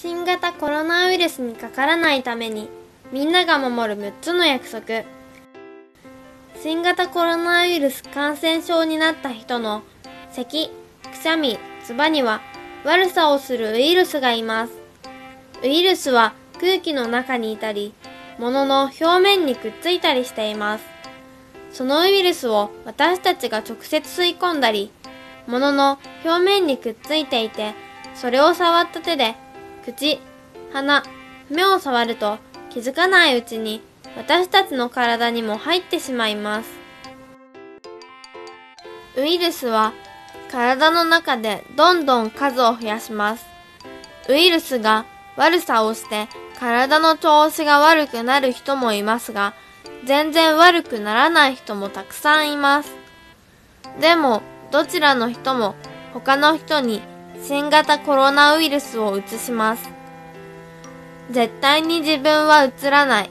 新型コロナウイルスにかからないためにみんなが守る6つの約束。新型コロナウイルス感染症になった人の咳、くしゃみ、つばには悪さをするウイルスがいます。ウイルスは空気の中にいたり物の表面にくっついたりしています。そのウイルスを私たちが直接吸い込んだり物の表面にくっついていてそれを触った手で口、鼻、目を触ると気づかないうちに私たちの体にも入ってしまいます。ウイルスは体の中でどんどん数を増やします。ウイルスが悪さをして体の調子が悪くなる人もいますが、全然悪くならない人もたくさんいます。でも、どちらの人も他の人に新型コロナウイルスを移します。絶対に自分は移らない。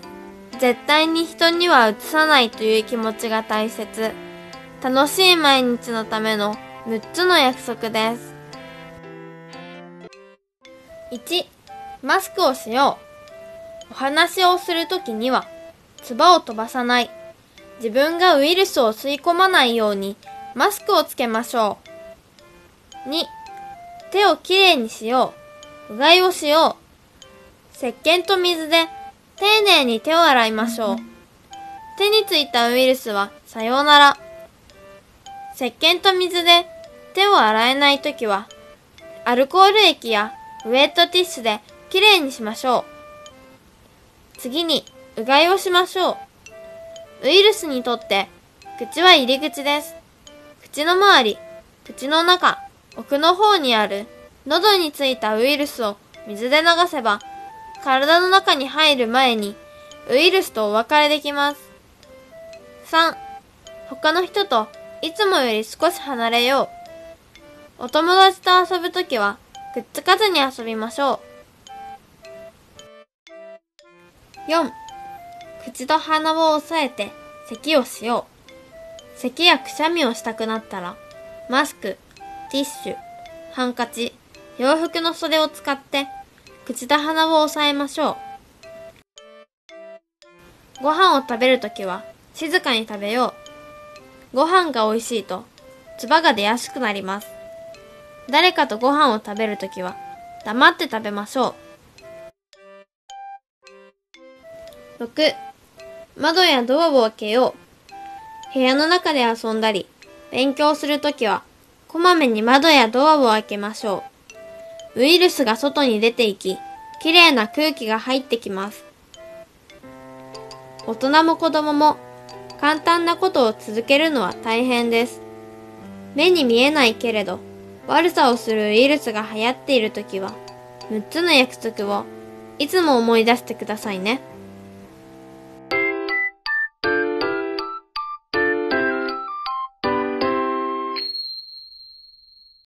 絶対に人には移さないという気持ちが大切。楽しい毎日のための6つの約束です。1、マスクをしよう。お話をするときには、唾を飛ばさない。自分がウイルスを吸い込まないようにマスクをつけましょう。2、手をきれいにしよう。うがいをしよう。石鹸と水で丁寧に手を洗いましょう。手についたウイルスはさようなら。石鹸と水で手を洗えないときは、アルコール液やウェットティッシュできれいにしましょう。次に、うがいをしましょう。ウイルスにとって、口は入り口です。口の周り、口の中、奥の方にある喉についたウイルスを水で流せば体の中に入る前にウイルスとお別れできます。3. 他の人といつもより少し離れよう。お友達と遊ぶときはくっつかずに遊びましょう。4. 口と鼻を押さえて咳をしよう。咳やくしゃみをしたくなったらマスク、ティッシュ、ハンカチ、洋服の袖を使って口と鼻を押さえましょう。ご飯を食べるときは静かに食べよう。ご飯が美味しいと唾が出やすくなります。誰かとご飯を食べるときは黙って食べましょう。6. 窓やドアを開けよう。部屋の中で遊んだり、勉強するときはこまめに窓やドアを開けましょう。ウイルスが外に出ていき、きれいな空気が入ってきます。大人も子供も簡単なことを続けるのは大変です。目に見えないけれど、悪さをするウイルスが流行っているときは、6つの約束をいつも思い出してくださいね。